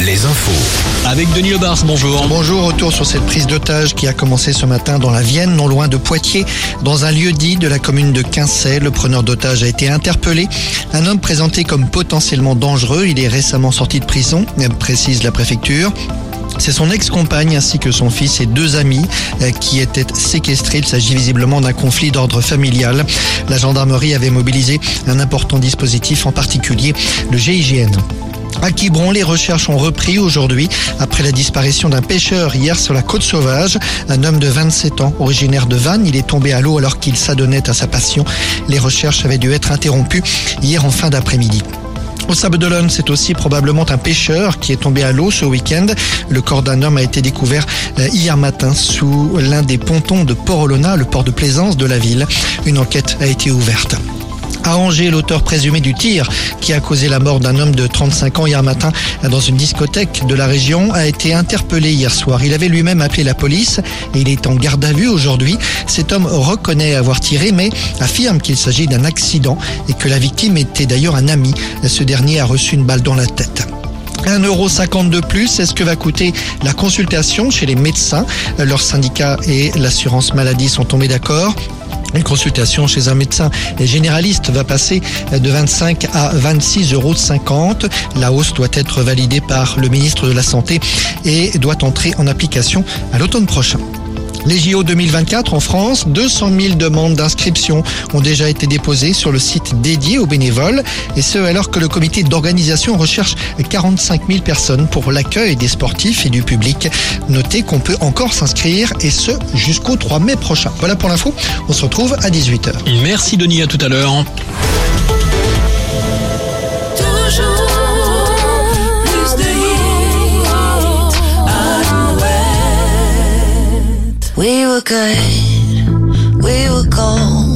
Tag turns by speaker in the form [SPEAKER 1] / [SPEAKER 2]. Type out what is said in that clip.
[SPEAKER 1] Les infos.
[SPEAKER 2] Avec Denis Lebars, bonjour.
[SPEAKER 3] Bonjour, retour sur cette prise d'otage qui a commencé ce matin dans la Vienne, non loin de Poitiers, dans un lieu dit de la commune de Quincey. Le preneur d'otage a été interpellé. Un homme présenté comme potentiellement dangereux. Il est récemment sorti de prison, précise la préfecture. C'est son ex-compagne ainsi que son fils et deux amis euh, qui étaient séquestrés. Il s'agit visiblement d'un conflit d'ordre familial. La gendarmerie avait mobilisé un important dispositif, en particulier le GIGN. À Quiberon, les recherches ont repris aujourd'hui après la disparition d'un pêcheur hier sur la côte sauvage. Un homme de 27 ans, originaire de Vannes, il est tombé à l'eau alors qu'il s'adonnait à sa passion. Les recherches avaient dû être interrompues hier en fin d'après-midi. Au Sable d'Olonne, c'est aussi probablement un pêcheur qui est tombé à l'eau ce week-end. Le corps d'un homme a été découvert euh, hier matin sous l'un des pontons de Port-Olona, le port de plaisance de la ville. Une enquête a été ouverte. À Angers, l'auteur présumé du tir qui a causé la mort d'un homme de 35 ans hier matin dans une discothèque de la région a été interpellé hier soir. Il avait lui-même appelé la police et il est en garde à vue aujourd'hui. Cet homme reconnaît avoir tiré mais affirme qu'il s'agit d'un accident et que la victime était d'ailleurs un ami. Ce dernier a reçu une balle dans la tête. 1,50€ de plus, c'est ce que va coûter la consultation chez les médecins. Leur syndicat et l'assurance maladie sont tombés d'accord. Une consultation chez un médecin généraliste va passer de 25 à 26,50 euros. La hausse doit être validée par le ministre de la Santé et doit entrer en application à l'automne prochain. Les JO 2024 en France, 200 000 demandes d'inscription ont déjà été déposées sur le site dédié aux bénévoles, et ce alors que le comité d'organisation recherche 45 000 personnes pour l'accueil des sportifs et du public. Notez qu'on peut encore s'inscrire, et ce jusqu'au 3 mai prochain. Voilà pour l'info, on se retrouve à 18h.
[SPEAKER 2] Merci Denis, à tout à l'heure.
[SPEAKER 4] We were good, we were gold.